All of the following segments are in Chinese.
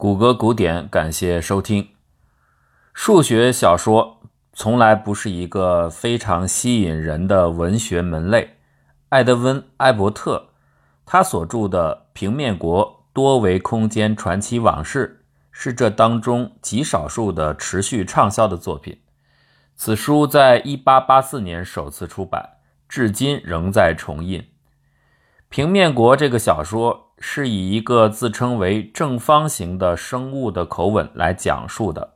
谷歌古典，感谢收听。数学小说从来不是一个非常吸引人的文学门类。艾德温·艾伯特他所著的《平面国多维空间传奇往事》是这当中极少数的持续畅销的作品。此书在1884年首次出版，至今仍在重印。《平面国》这个小说。是以一个自称为正方形的生物的口吻来讲述的。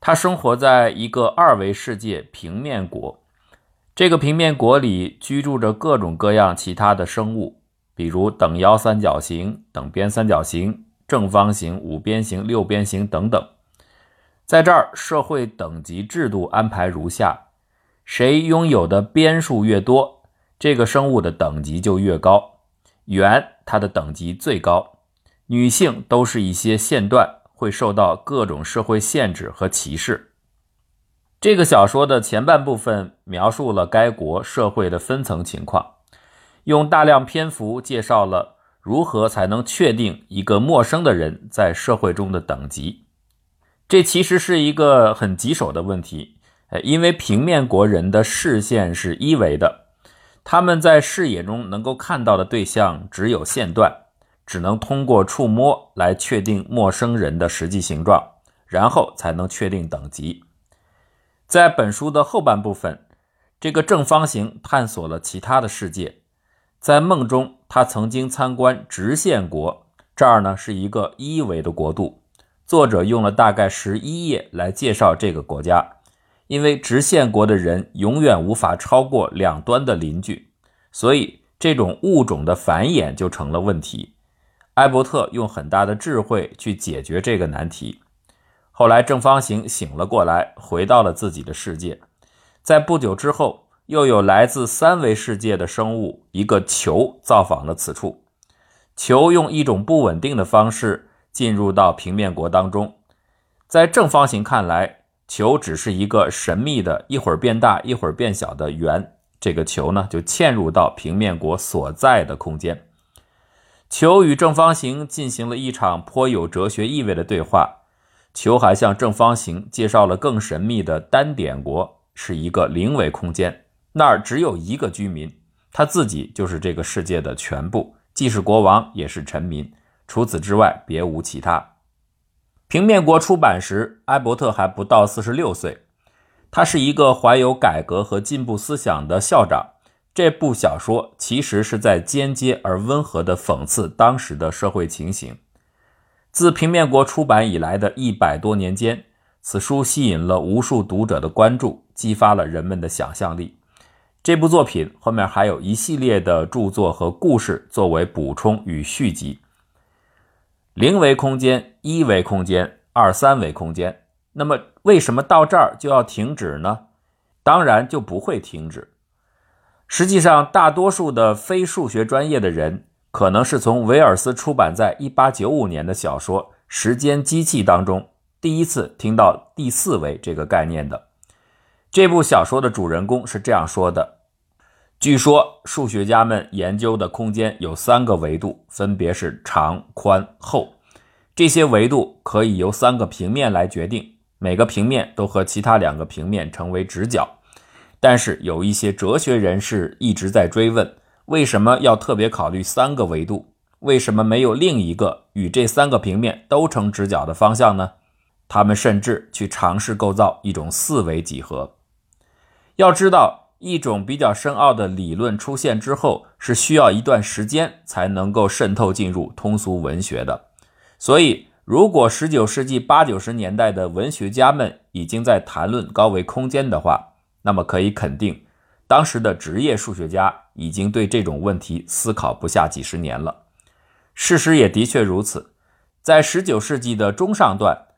它生活在一个二维世界平面国，这个平面国里居住着各种各样其他的生物，比如等腰三角形、等边三角形、正方形、五边形、六边形等等。在这儿，社会等级制度安排如下：谁拥有的边数越多，这个生物的等级就越高。圆，它的等级最高。女性都是一些线段，会受到各种社会限制和歧视。这个小说的前半部分描述了该国社会的分层情况，用大量篇幅介绍了如何才能确定一个陌生的人在社会中的等级。这其实是一个很棘手的问题，因为平面国人的视线是一维的。他们在视野中能够看到的对象只有线段，只能通过触摸来确定陌生人的实际形状，然后才能确定等级。在本书的后半部分，这个正方形探索了其他的世界。在梦中，他曾经参观直线国，这儿呢是一个一维的国度。作者用了大概十一页来介绍这个国家。因为直线国的人永远无法超过两端的邻居，所以这种物种的繁衍就成了问题。埃伯特用很大的智慧去解决这个难题。后来正方形醒了过来，回到了自己的世界。在不久之后，又有来自三维世界的生物一个球造访了此处。球用一种不稳定的方式进入到平面国当中。在正方形看来。球只是一个神秘的，一会儿变大，一会儿变小的圆。这个球呢，就嵌入到平面国所在的空间。球与正方形进行了一场颇有哲学意味的对话。球还向正方形介绍了更神秘的单点国，是一个零维空间，那儿只有一个居民，他自己就是这个世界的全部，既是国王，也是臣民，除此之外别无其他。平面国出版时，埃伯特还不到四十六岁。他是一个怀有改革和进步思想的校长。这部小说其实是在间接而温和地讽刺当时的社会情形。自平面国出版以来的一百多年间，此书吸引了无数读者的关注，激发了人们的想象力。这部作品后面还有一系列的著作和故事作为补充与续集。零维空间、一维空间、二三维空间，那么为什么到这儿就要停止呢？当然就不会停止。实际上，大多数的非数学专业的人，可能是从威尔斯出版在1895年的小说《时间机器》当中第一次听到第四维这个概念的。这部小说的主人公是这样说的。据说数学家们研究的空间有三个维度，分别是长、宽、厚。这些维度可以由三个平面来决定，每个平面都和其他两个平面成为直角。但是有一些哲学人士一直在追问：为什么要特别考虑三个维度？为什么没有另一个与这三个平面都成直角的方向呢？他们甚至去尝试构造一种四维几何。要知道。一种比较深奥的理论出现之后，是需要一段时间才能够渗透进入通俗文学的。所以，如果19世纪八九十年代的文学家们已经在谈论高维空间的话，那么可以肯定，当时的职业数学家已经对这种问题思考不下几十年了。事实也的确如此，在19世纪的中上段。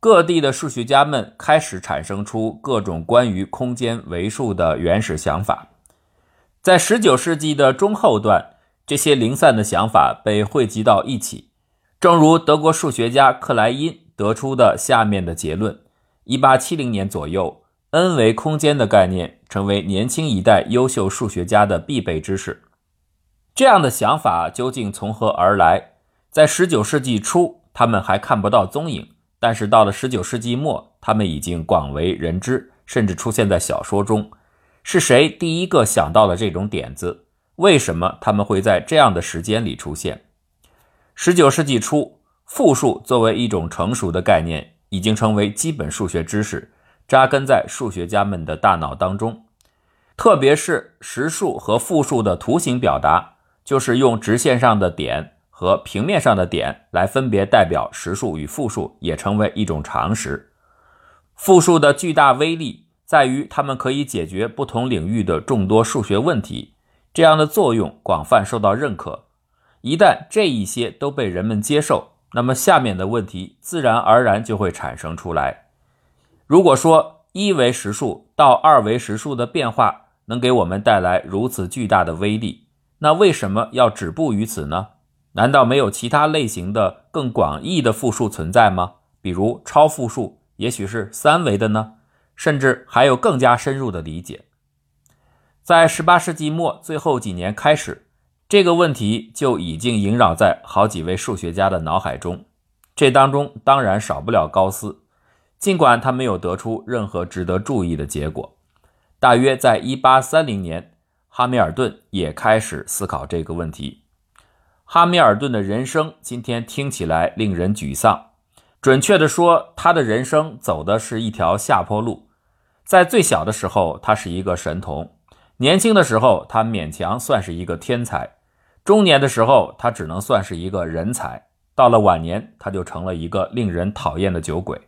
各地的数学家们开始产生出各种关于空间维数的原始想法。在19世纪的中后段，这些零散的想法被汇集到一起，正如德国数学家克莱因得出的下面的结论：1870年左右，n 维空间的概念成为年轻一代优秀数学家的必备知识。这样的想法究竟从何而来？在19世纪初。他们还看不到踪影，但是到了19世纪末，他们已经广为人知，甚至出现在小说中。是谁第一个想到了这种点子？为什么他们会在这样的时间里出现？19世纪初，复数作为一种成熟的概念，已经成为基本数学知识，扎根在数学家们的大脑当中。特别是实数和复数的图形表达，就是用直线上的点和平面上的点来分别代表实数与复数，也成为一种常识。复数的巨大威力在于，它们可以解决不同领域的众多数学问题，这样的作用广泛受到认可。一旦这一些都被人们接受，那么下面的问题自然而然就会产生出来。如果说一维实数到二维实数的变化，能给我们带来如此巨大的威力，那为什么要止步于此呢？难道没有其他类型的更广义的复数存在吗？比如超复数，也许是三维的呢？甚至还有更加深入的理解。在18世纪末最后几年开始，这个问题就已经萦绕在好几位数学家的脑海中。这当中当然少不了高斯，尽管他没有得出任何值得注意的结果。大约在1830年，哈密尔顿也开始思考这个问题。哈密尔顿的人生今天听起来令人沮丧，准确地说，他的人生走的是一条下坡路。在最小的时候，他是一个神童；年轻的时候，他勉强算是一个天才；中年的时候，他只能算是一个人才；到了晚年，他就成了一个令人讨厌的酒鬼。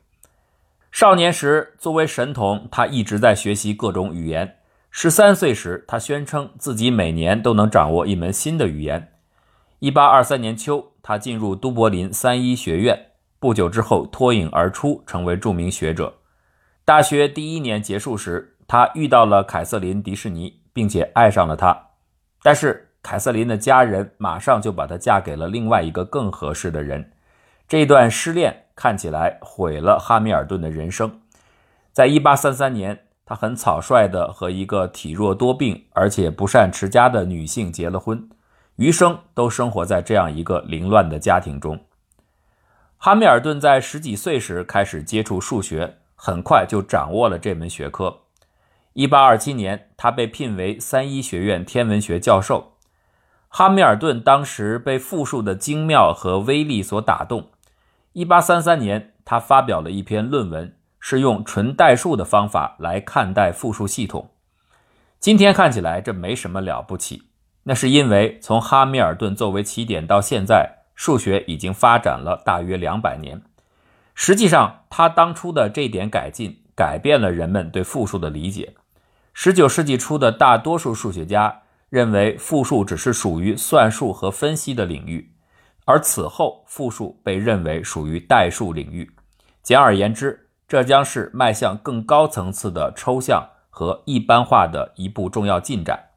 少年时，作为神童，他一直在学习各种语言。十三岁时，他宣称自己每年都能掌握一门新的语言。一八二三年秋，他进入都柏林三一学院，不久之后脱颖而出，成为著名学者。大学第一年结束时，他遇到了凯瑟琳·迪士尼，并且爱上了她。但是，凯瑟琳的家人马上就把她嫁给了另外一个更合适的人。这段失恋。看起来毁了哈密尔顿的人生。在一八三三年，他很草率地和一个体弱多病而且不善持家的女性结了婚，余生都生活在这样一个凌乱的家庭中。哈密尔顿在十几岁时开始接触数学，很快就掌握了这门学科。一八二七年，他被聘为三一学院天文学教授。哈密尔顿当时被复数的精妙和威力所打动。一八三三年，他发表了一篇论文，是用纯代数的方法来看待复数系统。今天看起来这没什么了不起，那是因为从哈密尔顿作为起点到现在，数学已经发展了大约两百年。实际上，他当初的这点改进，改变了人们对复数的理解。十九世纪初的大多数数学家认为，复数只是属于算术和分析的领域。而此后，复数被认为属于代数领域。简而言之，这将是迈向更高层次的抽象和一般化的一步重要进展。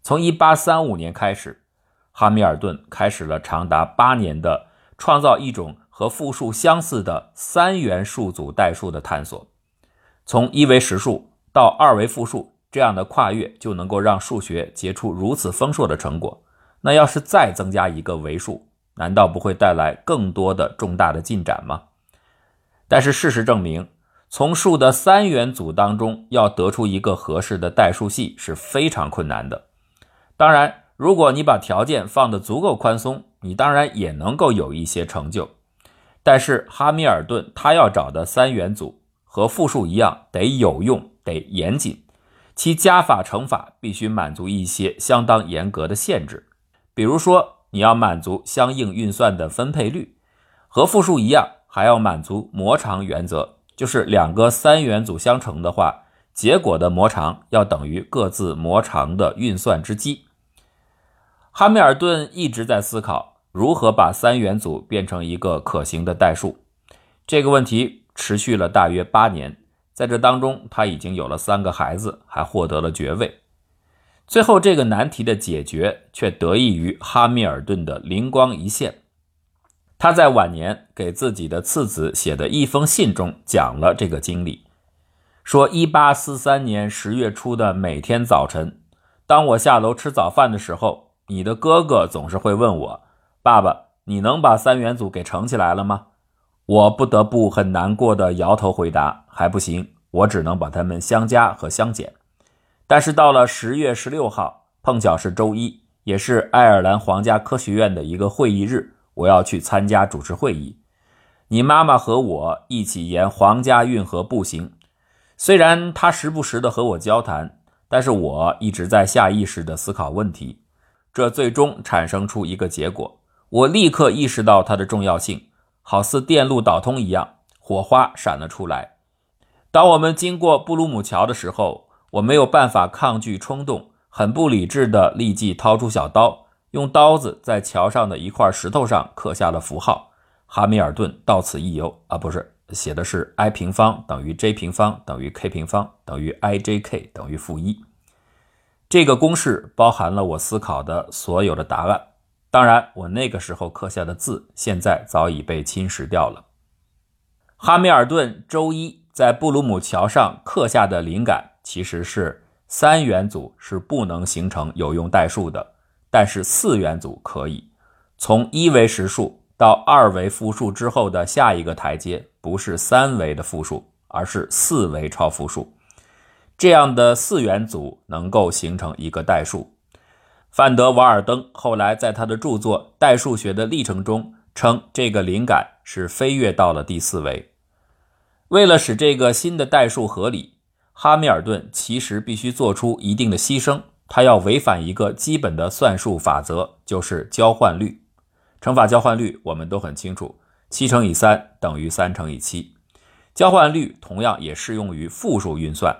从1835年开始，哈密尔顿开始了长达八年的创造一种和复数相似的三元数组代数的探索。从一维实数到二维复数，这样的跨越就能够让数学结出如此丰硕的成果。那要是再增加一个维数，难道不会带来更多的重大的进展吗？但是事实证明，从数的三元组当中要得出一个合适的代数系是非常困难的。当然，如果你把条件放得足够宽松，你当然也能够有一些成就。但是哈密尔顿他要找的三元组和复数一样，得有用，得严谨，其加法乘法必须满足一些相当严格的限制，比如说。你要满足相应运算的分配率，和复数一样，还要满足模长原则，就是两个三元组相乘的话，结果的模长要等于各自模长的运算之积。哈密尔顿一直在思考如何把三元组变成一个可行的代数，这个问题持续了大约八年，在这当中他已经有了三个孩子，还获得了爵位。最后，这个难题的解决却得益于哈密尔顿的灵光一现。他在晚年给自己的次子写的一封信中讲了这个经历，说：一八四三年十月初的每天早晨，当我下楼吃早饭的时候，你的哥哥总是会问我：“爸爸，你能把三元组给乘起来了吗？我不得不很难过的摇头回答，还不行，我只能把它们相加和相减。但是到了十月十六号，碰巧是周一，也是爱尔兰皇家科学院的一个会议日，我要去参加主持会议。你妈妈和我一起沿皇家运河步行，虽然她时不时的和我交谈，但是我一直在下意识的思考问题。这最终产生出一个结果，我立刻意识到它的重要性，好似电路导通一样，火花闪了出来。当我们经过布鲁姆桥的时候，我没有办法抗拒冲动，很不理智的立即掏出小刀，用刀子在桥上的一块石头上刻下了符号。哈密尔顿到此一游啊，不是写的是 i 平方等于 j 平方等于 k 平方等于 i j k 等于负一。这个公式包含了我思考的所有的答案。当然，我那个时候刻下的字现在早已被侵蚀掉了。哈密尔顿周一在布鲁姆桥上刻下的灵感其实是三元组是不能形成有用代数的，但是四元组可以。从一维实数。到二维复数之后的下一个台阶不是三维的复数，而是四维超复数。这样的四元组能够形成一个代数。范德瓦尔登后来在他的著作《代数学的历程》中称，这个灵感是飞跃到了第四维。为了使这个新的代数合理，哈密尔顿其实必须做出一定的牺牲，他要违反一个基本的算术法则，就是交换律。乘法交换律我们都很清楚，七乘以三等于三乘以七。交换律同样也适用于复数运算，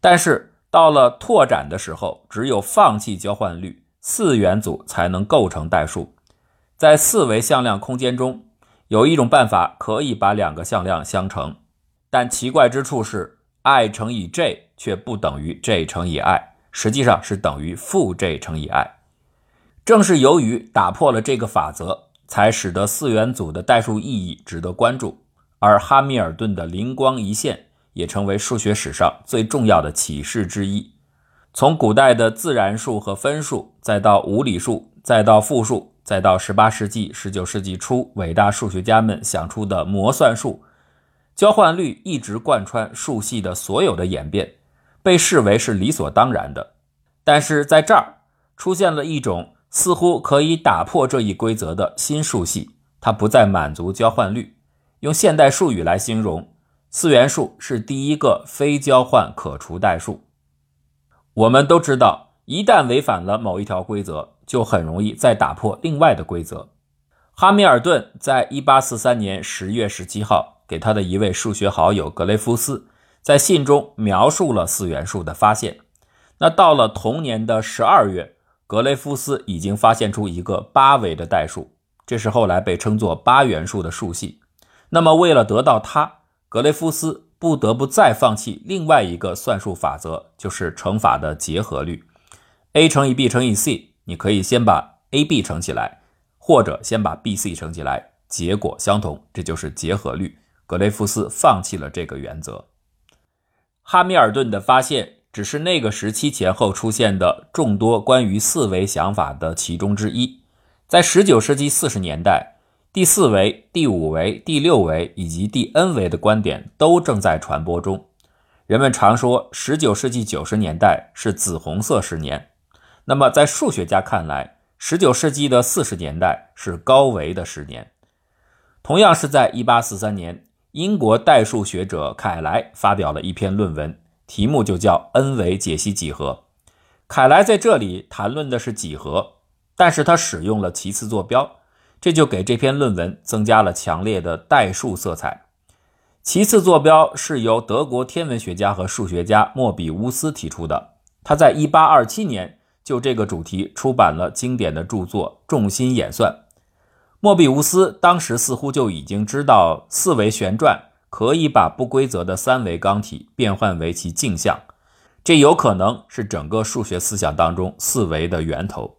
但是到了拓展的时候，只有放弃交换律，四元组才能构成代数。在四维向量空间中，有一种办法可以把两个向量相乘，但奇怪之处是，i 乘以 j 却不等于 j 乘以 i，实际上是等于负 j 乘以 i。正是由于打破了这个法则，才使得四元组的代数意义值得关注。而哈密尔顿的灵光一现，也成为数学史上最重要的启示之一。从古代的自然数和分数，再到无理数，再到复数，再到十八世纪、十九世纪初伟大数学家们想出的模算术，交换律一直贯穿数系的所有的演变，被视为是理所当然的。但是在这儿出现了一种。似乎可以打破这一规则的新数系，它不再满足交换律。用现代术语来形容，四元数是第一个非交换可除代数。我们都知道，一旦违反了某一条规则，就很容易再打破另外的规则。哈密尔顿在1843年10月17号给他的一位数学好友格雷夫斯在信中描述了四元数的发现。那到了同年的12月。格雷夫斯已经发现出一个八维的代数，这是后来被称作八元数的数系。那么，为了得到它，格雷夫斯不得不再放弃另外一个算术法则，就是乘法的结合律。a 乘以 b 乘以 c，你可以先把 a、b 乘起来，或者先把 b、c 乘起来，结果相同，这就是结合律。格雷夫斯放弃了这个原则。哈密尔顿的发现。只是那个时期前后出现的众多关于四维想法的其中之一。在19世纪40年代，第四维、第五维、第六维以及第 n 维的观点都正在传播中。人们常说19世纪90年代是紫红色十年，那么在数学家看来，19世纪的40年代是高维的十年。同样是在1843年，英国代数学者凯莱发表了一篇论文。题目就叫 n 维解析几何。凯莱在这里谈论的是几何，但是他使用了其次坐标，这就给这篇论文增加了强烈的代数色彩。其次坐标是由德国天文学家和数学家莫比乌斯提出的，他在1827年就这个主题出版了经典的著作《重心演算》。莫比乌斯当时似乎就已经知道四维旋转。可以把不规则的三维钢体变换为其镜像，这有可能是整个数学思想当中四维的源头。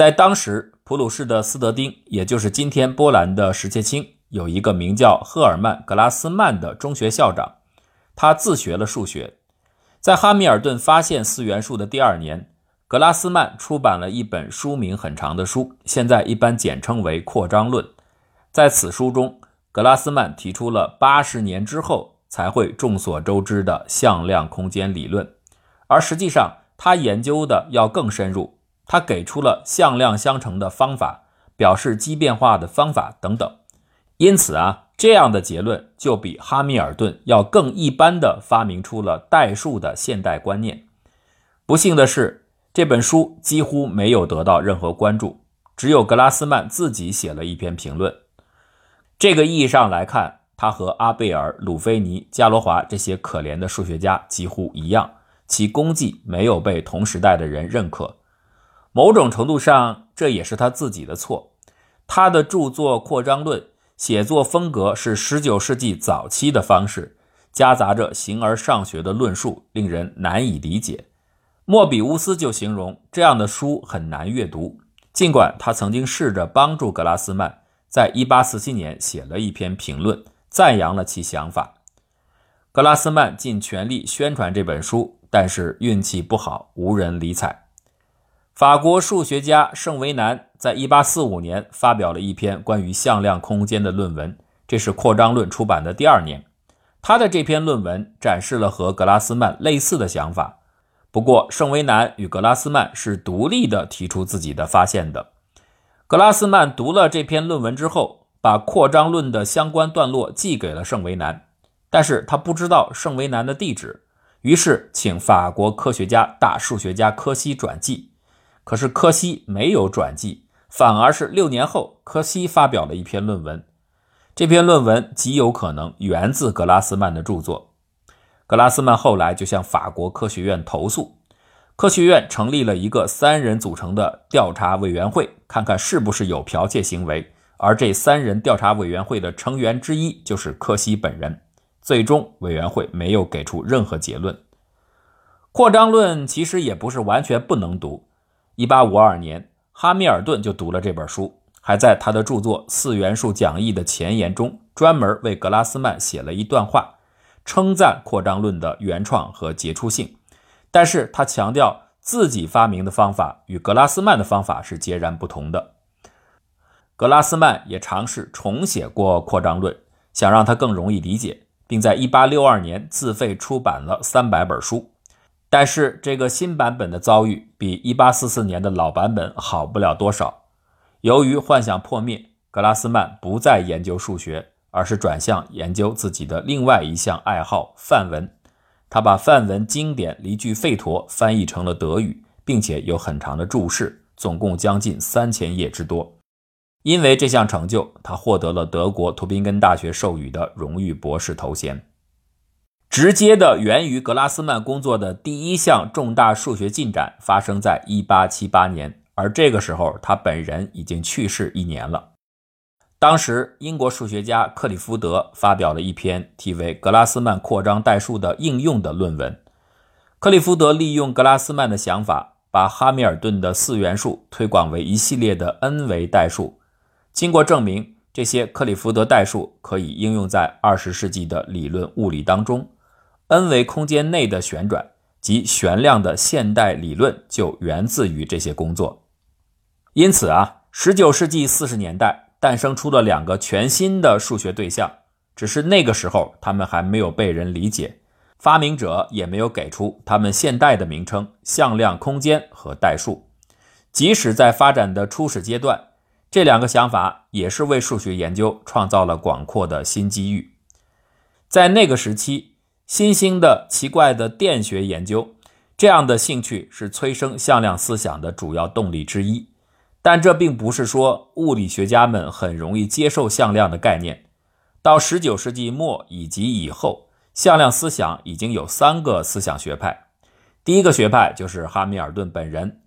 在当时，普鲁士的斯德丁，也就是今天波兰的石切青，有一个名叫赫尔曼·格拉斯曼的中学校长，他自学了数学。在哈密尔顿发现四元数的第二年，格拉斯曼出版了一本书名很长的书，现在一般简称为《扩张论》。在此书中，格拉斯曼提出了八十年之后才会众所周知的向量空间理论，而实际上他研究的要更深入。他给出了向量相乘的方法，表示奇变化的方法等等。因此啊，这样的结论就比哈密尔顿要更一般的发明出了代数的现代观念。不幸的是，这本书几乎没有得到任何关注，只有格拉斯曼自己写了一篇评论。这个意义上来看，他和阿贝尔、鲁菲尼、伽罗华这些可怜的数学家几乎一样，其功绩没有被同时代的人认可。某种程度上，这也是他自己的错。他的著作《扩张论》写作风格是19世纪早期的方式，夹杂着形而上学的论述，令人难以理解。莫比乌斯就形容这样的书很难阅读，尽管他曾经试着帮助格拉斯曼。在1847年写了一篇评论，赞扬了其想法。格拉斯曼尽全力宣传这本书，但是运气不好，无人理睬。法国数学家圣维南在1845年发表了一篇关于向量空间的论文，这是《扩张论》出版的第二年。他的这篇论文展示了和格拉斯曼类似的想法，不过圣维南与格拉斯曼是独立的提出自己的发现的。格拉斯曼读了这篇论文之后，把扩张论的相关段落寄给了圣维南，但是他不知道圣维南的地址，于是请法国科学家、大数学家柯西转寄。可是柯西没有转寄，反而是六年后，柯西发表了一篇论文。这篇论文极有可能源自格拉斯曼的著作。格拉斯曼后来就向法国科学院投诉。科学院成立了一个三人组成的调查委员会，看看是不是有剽窃行为。而这三人调查委员会的成员之一就是柯西本人。最终，委员会没有给出任何结论。扩张论其实也不是完全不能读。1852年，哈密尔顿就读了这本书，还在他的著作《四元素讲义》的前言中专门为格拉斯曼写了一段话，称赞扩张论的原创和杰出性。但是他强调自己发明的方法与格拉斯曼的方法是截然不同的。格拉斯曼也尝试重写过《扩张论》，想让它更容易理解，并在1862年自费出版了300本书。但是这个新版本的遭遇比1844年的老版本好不了多少。由于幻想破灭，格拉斯曼不再研究数学，而是转向研究自己的另外一项爱好——梵文。他把梵文经典《离句吠陀》翻译成了德语，并且有很长的注释，总共将近三千页之多。因为这项成就，他获得了德国图宾根大学授予的荣誉博士头衔。直接的源于格拉斯曼工作的第一项重大数学进展发生在1878年，而这个时候他本人已经去世一年了。当时，英国数学家克里夫德发表了一篇题为《格拉斯曼扩张代数的应用》的论文。克里夫德利用格拉斯曼的想法，把哈密尔顿的四元数推广为一系列的 n 维代数。经过证明，这些克里夫德代数可以应用在二十世纪的理论物理当中。N 维空间内的旋转及旋量的现代理论就源自于这些工作。因此啊，十九世纪四十年代。诞生出了两个全新的数学对象，只是那个时候他们还没有被人理解，发明者也没有给出他们现代的名称——向量空间和代数。即使在发展的初始阶段，这两个想法也是为数学研究创造了广阔的新机遇。在那个时期，新兴的奇怪的电学研究，这样的兴趣是催生向量思想的主要动力之一。但这并不是说物理学家们很容易接受向量的概念。到19世纪末以及以后，向量思想已经有三个思想学派。第一个学派就是哈密尔顿本人，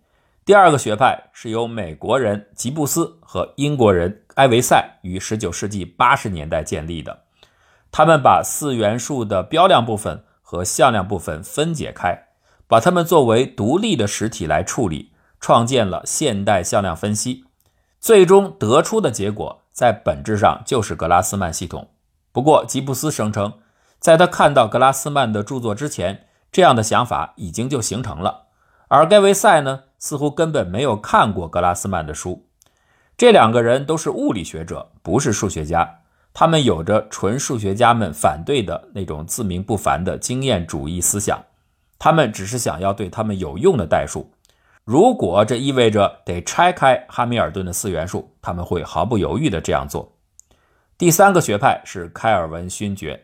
第二个学派是由美国人吉布斯和英国人埃维塞于19世纪80年代建立的。他们把四元素的标量部分和向量部分分解开，把它们作为独立的实体来处理。创建了现代向量分析，最终得出的结果在本质上就是格拉斯曼系统。不过，吉布斯声称，在他看到格拉斯曼的著作之前，这样的想法已经就形成了。而盖维塞呢，似乎根本没有看过格拉斯曼的书。这两个人都是物理学者，不是数学家。他们有着纯数学家们反对的那种自命不凡的经验主义思想。他们只是想要对他们有用的代数。如果这意味着得拆开哈密尔顿的四元数，他们会毫不犹豫地这样做。第三个学派是开尔文勋爵，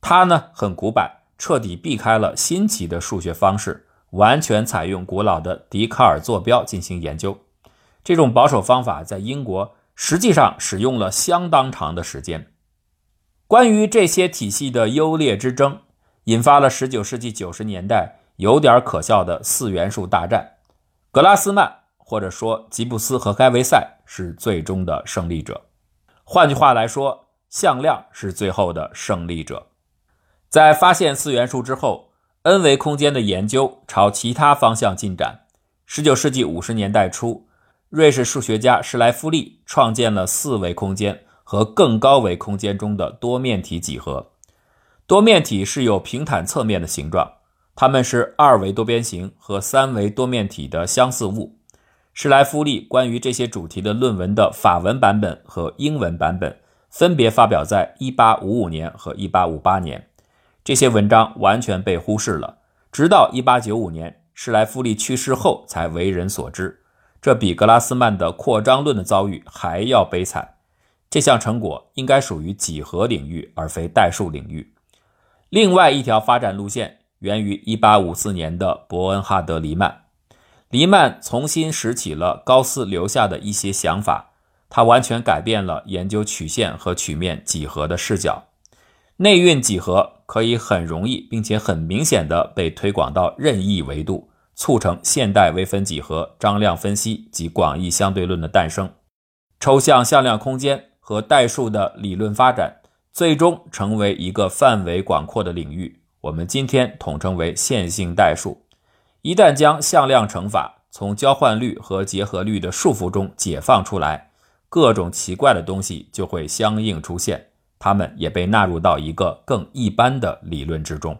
他呢很古板，彻底避开了新奇的数学方式，完全采用古老的笛卡尔坐标进行研究。这种保守方法在英国实际上使用了相当长的时间。关于这些体系的优劣之争，引发了19世纪90年代有点可笑的四元素大战。格拉斯曼或者说吉布斯和该维塞是最终的胜利者。换句话来说，向量是最后的胜利者。在发现四元素之后，n 维空间的研究朝其他方向进展。19世纪50年代初，瑞士数学家施莱夫利创建了四维空间和更高维空间中的多面体几何。多面体是有平坦侧面的形状。它们是二维多边形和三维多面体的相似物。施莱夫利关于这些主题的论文的法文版本和英文版本分别发表在1855年和1858年。这些文章完全被忽视了，直到1895年施莱夫利去世后才为人所知。这比格拉斯曼的扩张论的遭遇还要悲惨。这项成果应该属于几何领域而非代数领域。另外一条发展路线。源于1854年的伯恩哈德·黎曼，黎曼重新拾起了高斯留下的一些想法，他完全改变了研究曲线和曲面几何的视角。内蕴几何可以很容易并且很明显地被推广到任意维度，促成现代微分几何、张量分析及广义相对论的诞生。抽象向量空间和代数的理论发展，最终成为一个范围广阔的领域。我们今天统称为线性代数。一旦将向量乘法从交换律和结合律的束缚中解放出来，各种奇怪的东西就会相应出现，它们也被纳入到一个更一般的理论之中。